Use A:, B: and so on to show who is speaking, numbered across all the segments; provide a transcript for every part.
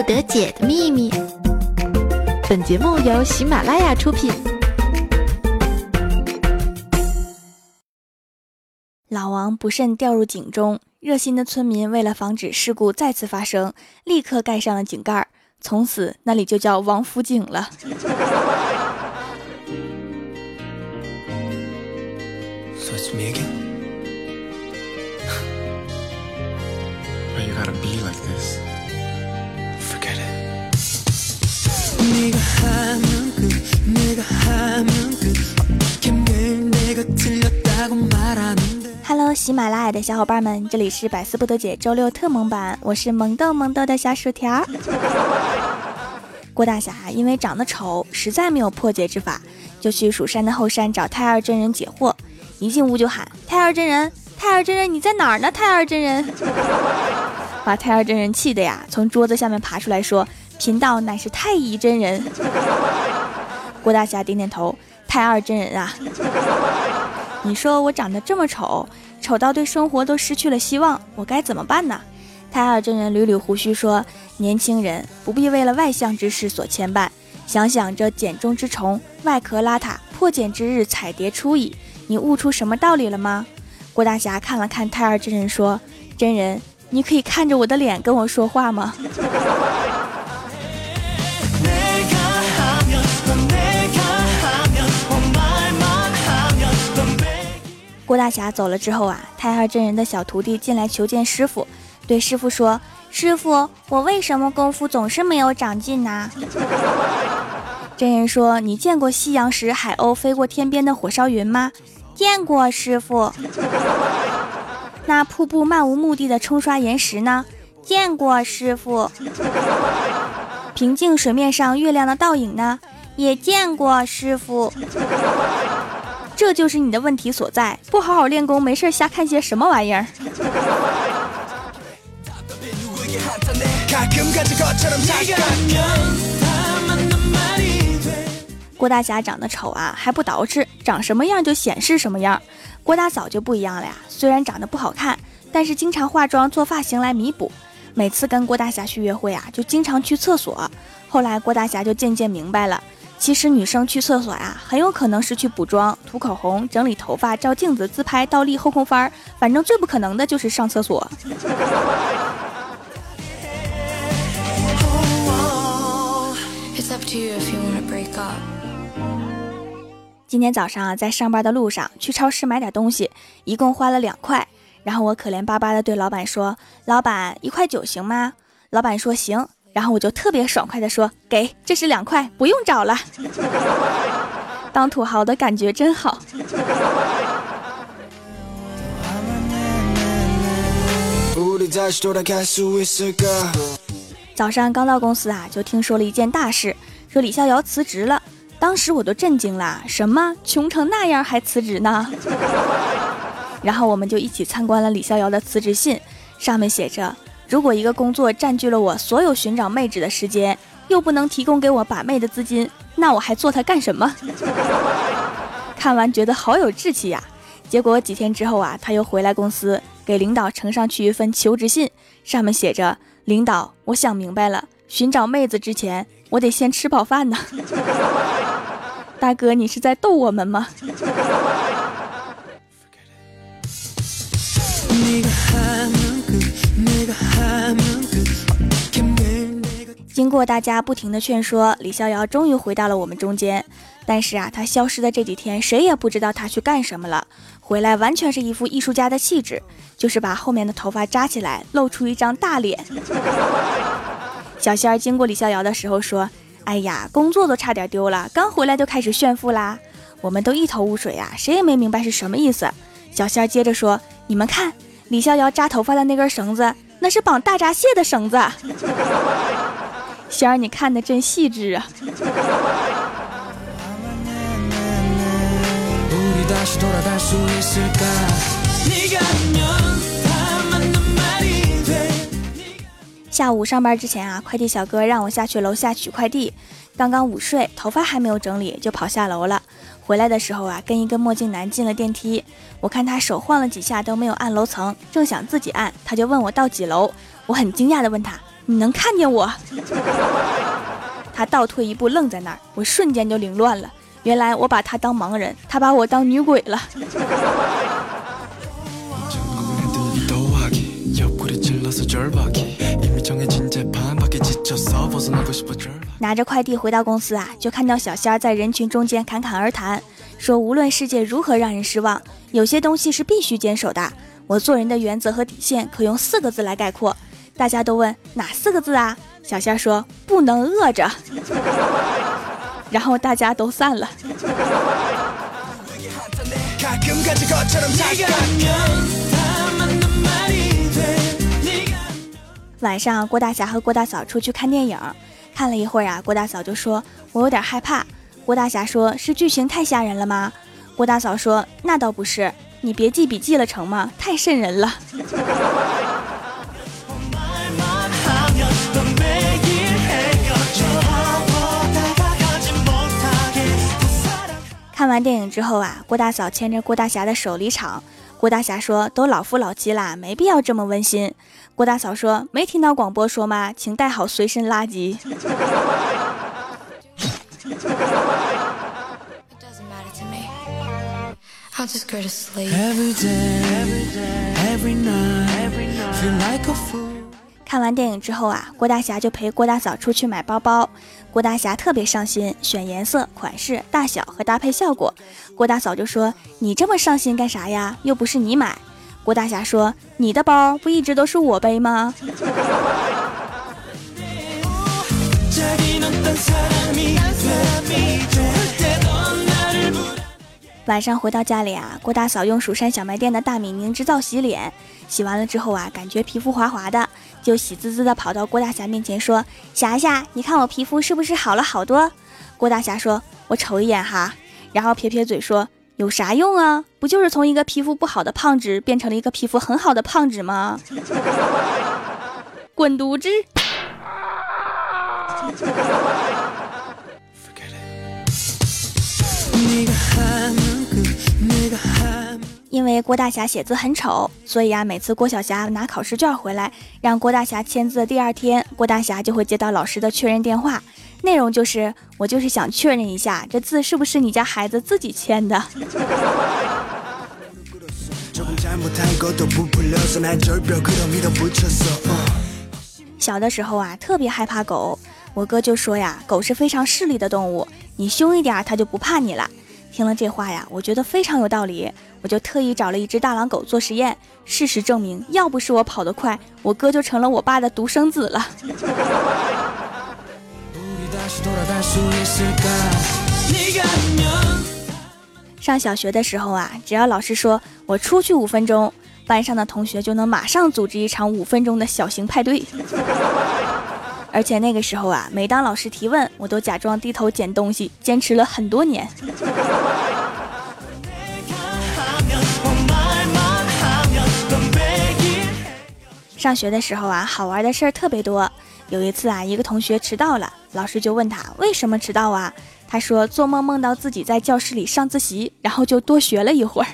A: 不得解的秘密。本节目由喜马拉雅出品。
B: 老王不慎掉入井中，热心的村民为了防止事故再次发生，立刻盖上了井盖，从此那里就叫王府井了。Hello，喜马拉雅的小伙伴们，这里是百思不得解周六特萌版，我是萌豆萌豆的小薯条。郭大侠因为长得丑，实在没有破解之法，就去蜀山的后山找太二真人解惑。一进屋就喊：“太二真人，太二真人，你在哪儿呢？”太二真人把太二真人气的呀，从桌子下面爬出来说：“贫道乃是太乙真人。”郭大侠点点头：“太二真人啊，你说我长得这么丑，丑到对生活都失去了希望，我该怎么办呢？”太二真人捋捋胡须说：“年轻人不必为了外向之事所牵绊，想想这茧中之虫，外壳邋遢，破茧之日彩蝶出矣。你悟出什么道理了吗？”郭大侠看了看太二真人说：“真人，你可以看着我的脸跟我说话吗？”郭大侠走了之后啊，太二真人的小徒弟进来求见师傅，对师傅说：“师傅，我为什么功夫总是没有长进呢？” 真人说：“你见过夕阳时海鸥飞过天边的火烧云吗？”“见过，师傅。”“那瀑布漫无目的的冲刷岩石呢？”“见过，师傅。”“平静水面上月亮的倒影呢？”“也见过，师傅。”这就是你的问题所在，不好好练功，没事瞎看些什么玩意儿。郭大侠长得丑啊，还不捯饬，长什么样就显示什么样。郭大嫂就不一样了呀，虽然长得不好看，但是经常化妆做发型来弥补。每次跟郭大侠去约会啊，就经常去厕所。后来郭大侠就渐渐明白了。其实女生去厕所呀，很有可能是去补妆、涂口红、整理头发、照镜子、自拍、倒立、后空翻儿，反正最不可能的就是上厕所。今天早上啊，在上班的路上去超市买点东西，一共花了两块。然后我可怜巴巴的对老板说：“老板，一块九行吗？”老板说：“行。”然后我就特别爽快的说：“给，这是两块，不用找了。”当土豪的感觉真好。早上刚到公司啊，就听说了一件大事，说李逍遥辞职了。当时我都震惊了，什么穷成那样还辞职呢？然后我们就一起参观了李逍遥的辞职信，上面写着。如果一个工作占据了我所有寻找妹纸的时间，又不能提供给我把妹的资金，那我还做它干什么？看完觉得好有志气呀！结果几天之后啊，他又回来公司，给领导呈上去一份求职信，上面写着：“领导，我想明白了，寻找妹子之前，我得先吃饱饭呢。”大哥，你是在逗我们吗？经过大家不停的劝说，李逍遥终于回到了我们中间。但是啊，他消失的这几天，谁也不知道他去干什么了。回来完全是一副艺术家的气质，就是把后面的头发扎起来，露出一张大脸。小仙儿经过李逍遥的时候说：“哎呀，工作都差点丢了，刚回来就开始炫富啦！”我们都一头雾水呀，谁也没明白是什么意思。小仙儿接着说：“你们看，李逍遥扎头发的那根绳子，那是绑大闸蟹的绳子。”仙儿，你看的真细致啊！下午上班之前啊，快递小哥让我下去楼下取快递。刚刚午睡，头发还没有整理，就跑下楼了。回来的时候啊，跟一个墨镜男进了电梯。我看他手晃了几下都没有按楼层，正想自己按，他就问我到几楼。我很惊讶的问他。你能看见我？他倒退一步，愣在那儿，我瞬间就凌乱了。原来我把他当盲人，他把我当女鬼了。拿着快递回到公司啊，就看到小仙儿在人群中间侃侃而谈，说无论世界如何让人失望，有些东西是必须坚守的。我做人的原则和底线可用四个字来概括。大家都问哪四个字啊？小仙说不能饿着。然后大家都散了。晚上，郭大侠和郭大嫂出去看电影，看了一会儿啊，郭大嫂就说：“我有点害怕。”郭大侠说：“是剧情太吓人了吗？”郭大嫂说：“那倒不是，你别记笔记了成吗？太瘆人了。”看完电影之后啊，郭大嫂牵着郭大侠的手离场。郭大侠说：“都老夫老妻啦，没必要这么温馨。”郭大嫂说：“没听到广播说吗？请带好随身垃圾。”看完电影之后啊，郭大侠就陪郭大嫂出去买包包。郭大侠特别上心，选颜色、款式、大小和搭配效果。郭大嫂就说：“你这么上心干啥呀？又不是你买。”郭大侠说：“你的包不一直都是我背吗？” 晚上回到家里啊，郭大嫂用蜀山小卖店的大米凝脂皂洗脸，洗完了之后啊，感觉皮肤滑滑的，就喜滋滋的跑到郭大侠面前说：“侠侠，你看我皮肤是不是好了好多？”郭大侠说：“我瞅一眼哈。”然后撇撇嘴说：“有啥用啊？不就是从一个皮肤不好的胖子变成了一个皮肤很好的胖子吗？” 滚犊子！因为郭大侠写字很丑，所以啊，每次郭晓霞拿考试卷回来让郭大侠签字的第二天，郭大侠就会接到老师的确认电话，内容就是我就是想确认一下，这字是不是你家孩子自己签的。小的时候啊，特别害怕狗，我哥就说呀，狗是非常势利的动物，你凶一点，它就不怕你了。听了这话呀，我觉得非常有道理，我就特意找了一只大狼狗做实验。事实证明，要不是我跑得快，我哥就成了我爸的独生子了。上小学的时候啊，只要老师说我出去五分钟，班上的同学就能马上组织一场五分钟的小型派对。而且那个时候啊，每当老师提问，我都假装低头捡东西，坚持了很多年。上学的时候啊，好玩的事儿特别多。有一次啊，一个同学迟到了，老师就问他为什么迟到啊？他说做梦梦到自己在教室里上自习，然后就多学了一会儿。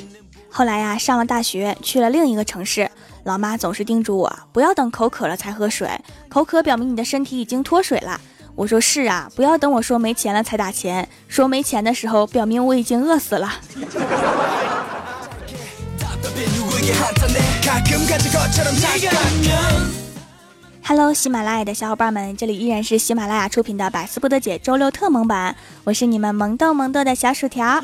B: 后来呀，上了大学，去了另一个城市，老妈总是叮嘱我不要等口渴了才喝水，口渴表明你的身体已经脱水了。我说是啊，不要等我说没钱了才打钱，说没钱的时候表明我已经饿死了。Hello，喜马拉雅的小伙伴们，这里依然是喜马拉雅出品的《百思不得解》周六特萌版，我是你们萌豆萌豆的小薯条。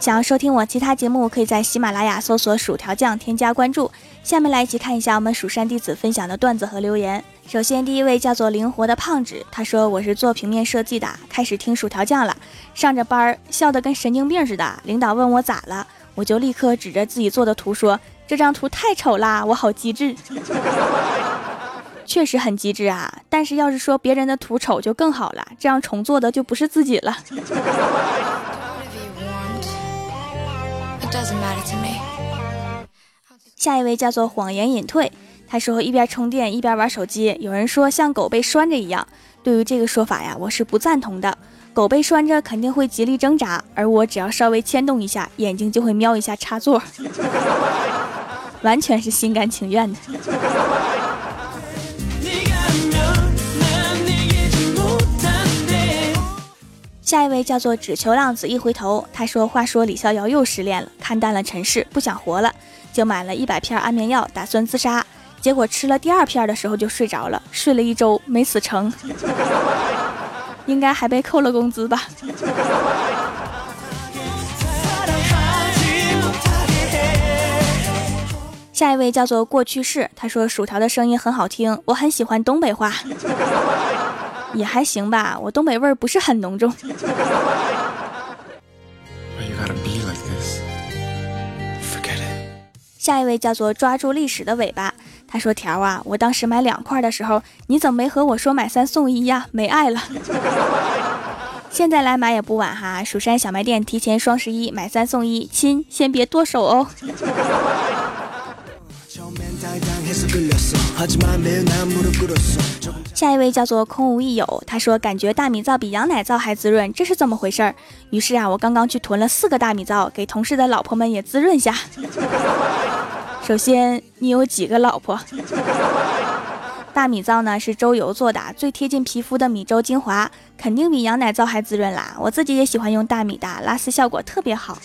B: 想要收听我其他节目，可以在喜马拉雅搜索“薯条酱”添加关注。下面来一起看一下我们蜀山弟子分享的段子和留言。首先，第一位叫做灵活的胖子，他说：“我是做平面设计的，开始听薯条酱了，上着班儿笑得跟神经病似的。领导问我咋了，我就立刻指着自己做的图说：这张图太丑啦，我好机智。确实很机智啊，但是要是说别人的图丑就更好了，这样重做的就不是自己了。”下一位叫做谎言隐退，他说一边充电一边玩手机。有人说像狗被拴着一样，对于这个说法呀，我是不赞同的。狗被拴着肯定会极力挣扎，而我只要稍微牵动一下，眼睛就会瞄一下插座，完全是心甘情愿的。下一位叫做只求浪子一回头，他说：“话说李逍遥又失恋了，看淡了尘世，不想活了，就买了一百片安眠药，打算自杀。结果吃了第二片的时候就睡着了，睡了一周没死成，应该还被扣了工资吧。”下一位叫做过去式，他说：“薯条的声音很好听，我很喜欢东北话。”也还行吧，我东北味儿不是很浓重。下一位叫做抓住历史的尾巴，他说：“条啊，我当时买两块的时候，你怎么没和我说买三送一呀？没爱了。现在来买也不晚哈，蜀山小卖店提前双十一买三送一，亲，先别剁手哦。”下一位叫做空无一有，他说感觉大米皂比羊奶皂还滋润，这是怎么回事儿？于是啊，我刚刚去囤了四个大米皂，给同事的老婆们也滋润下。首先，你有几个老婆？大米皂呢是周油做的，最贴近皮肤的米粥精华，肯定比羊奶皂还滋润啦。我自己也喜欢用大米的，拉丝效果特别好。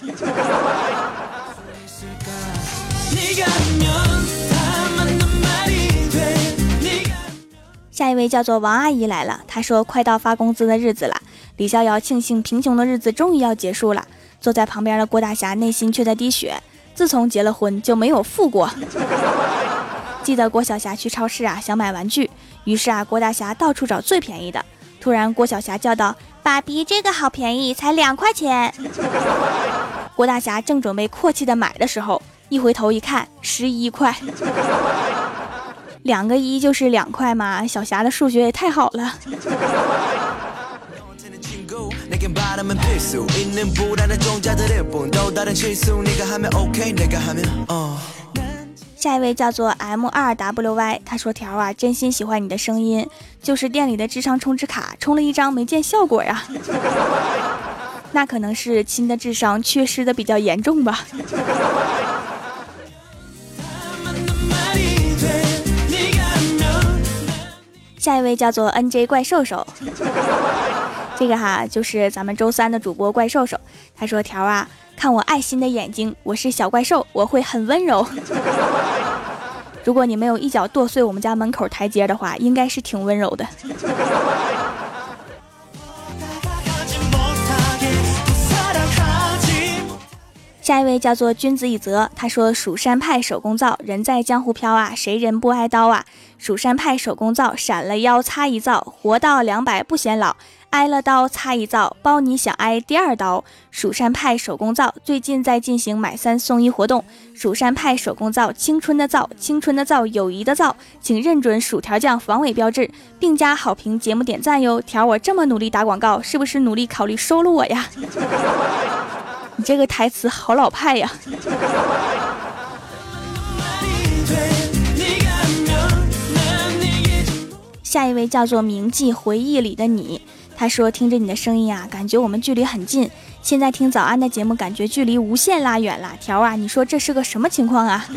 B: 下一位叫做王阿姨来了，她说快到发工资的日子了，李逍遥庆幸贫穷的日子终于要结束了。坐在旁边的郭大侠内心却在滴血，自从结了婚就没有富过。记得郭晓霞去超市啊，想买玩具，于是啊，郭大侠到处找最便宜的。突然郭晓霞叫道：“爸比，这个好便宜，才两块钱。”郭大侠正准备阔气的买的时候，一回头一看，十一块。两个一就是两块嘛，小霞的数学也太好了。下一位叫做 M 二 W Y，他说条啊，真心喜欢你的声音，就是店里的智商充值卡充了一张没见效果呀。那可能是亲的智商缺失的比较严重吧。下一位叫做 N J 怪兽兽，这个哈就是咱们周三的主播怪兽兽。他说：“条啊，看我爱心的眼睛，我是小怪兽，我会很温柔。如果你没有一脚跺碎我们家门口台阶的话，应该是挺温柔的。”下一位叫做君子以泽，他说：“蜀山派手工皂，人在江湖飘啊，谁人不挨刀啊？蜀山派手工皂，闪了腰擦一皂，活到两百不显老，挨了刀擦一皂，包你想挨第二刀。蜀山派手工皂最近在进行买三送一活动，蜀山派手工皂，青春的皂，青春的皂，友谊的皂，请认准薯条酱防伪标志，并加好评，节目点赞哟。条我这么努力打广告，是不是努力考虑收了我呀？” 你这个台词好老派呀！下一位叫做铭记回忆里的你，他说听着你的声音啊，感觉我们距离很近。现在听早安的节目，感觉距离无限拉远了。条啊，你说这是个什么情况啊？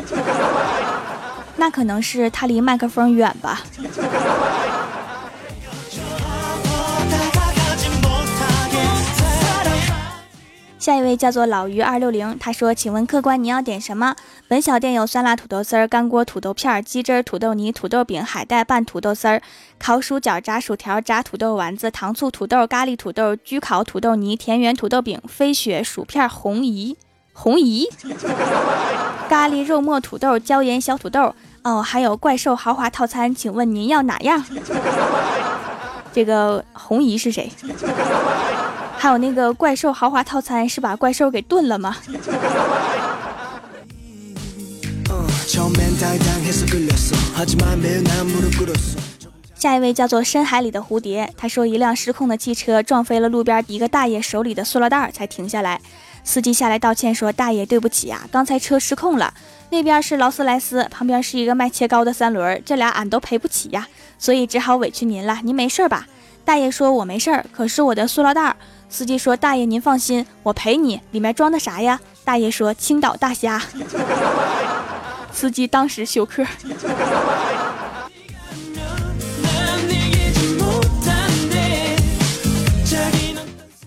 B: 那可能是他离麦克风远吧。下一位叫做老于二六零，他说：“请问客官，你要点什么？本小店有酸辣土豆丝儿、干锅土豆片儿、鸡汁儿土豆泥、土豆饼、海带拌土豆丝儿、烤薯角、炸薯条、炸土豆丸子、糖醋土豆、咖喱土豆、焗烤土豆泥、田园土豆饼、飞雪薯片、红姨红姨、咖喱肉末土豆、椒盐小土豆。哦，还有怪兽豪华套餐，请问您要哪样？这个红姨是谁？”还有那个怪兽豪华套餐是把怪兽给炖了吗？下一位叫做深海里的蝴蝶，他说一辆失控的汽车撞飞了路边一个大爷手里的塑料袋，才停下来。司机下来道歉说：“大爷，对不起啊，刚才车失控了。那边是劳斯莱斯，旁边是一个卖切糕的三轮，这俩俺都赔不起呀，所以只好委屈您了。您没事吧？”
C: 大爷说我没事儿，可是我的塑料袋。司机说大爷您放心，我赔你，里面装的啥呀？大爷说青岛大虾。司机当时休克。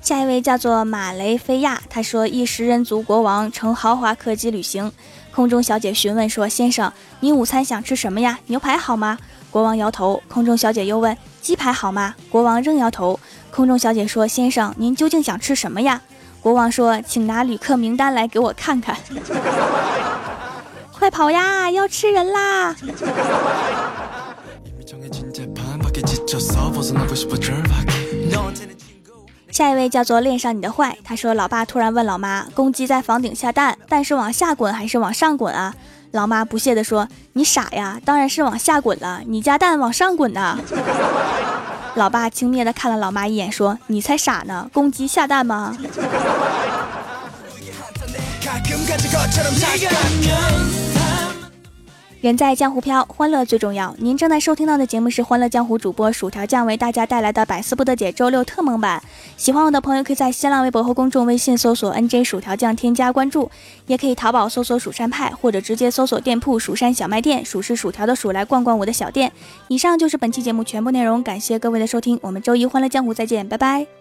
C: 下一位叫做马雷菲亚，他说一食人族国王乘豪华客机旅行，空中小姐询问说：“先生，你午餐想吃什么呀？牛排好吗？”国王摇头。空中小姐又问：“鸡排好吗？”国王仍摇头。空中小姐说：“先生，您究竟想吃什么呀？”国王说：“请拿旅客名单来给我看看。”快跑呀，要吃人啦！下一位叫做恋上你的坏，他说老爸突然问老妈，公鸡在房顶下蛋，蛋是往下滚还是往上滚啊？老妈不屑地说，你傻呀，当然是往下滚了，你家蛋往上滚呢。老爸轻蔑的看了老妈一眼，说你才傻呢，公鸡下蛋吗？人在江湖飘，欢乐最重要。您正在收听到的节目是《欢乐江湖》，主播薯条酱为大家带来的百思不得解周六特蒙版。喜欢我的朋友可以在新浪微博和公众微信搜索 “nj 薯条酱”添加关注，也可以淘宝搜索“蜀山派”或者直接搜索店铺“蜀山小卖店”，数是薯条的数来逛逛我的小店。以上就是本期节目全部内容，感谢各位的收听，我们周一《欢乐江湖》再见，拜拜。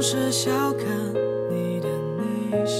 D: 总是笑看你的
A: 内心。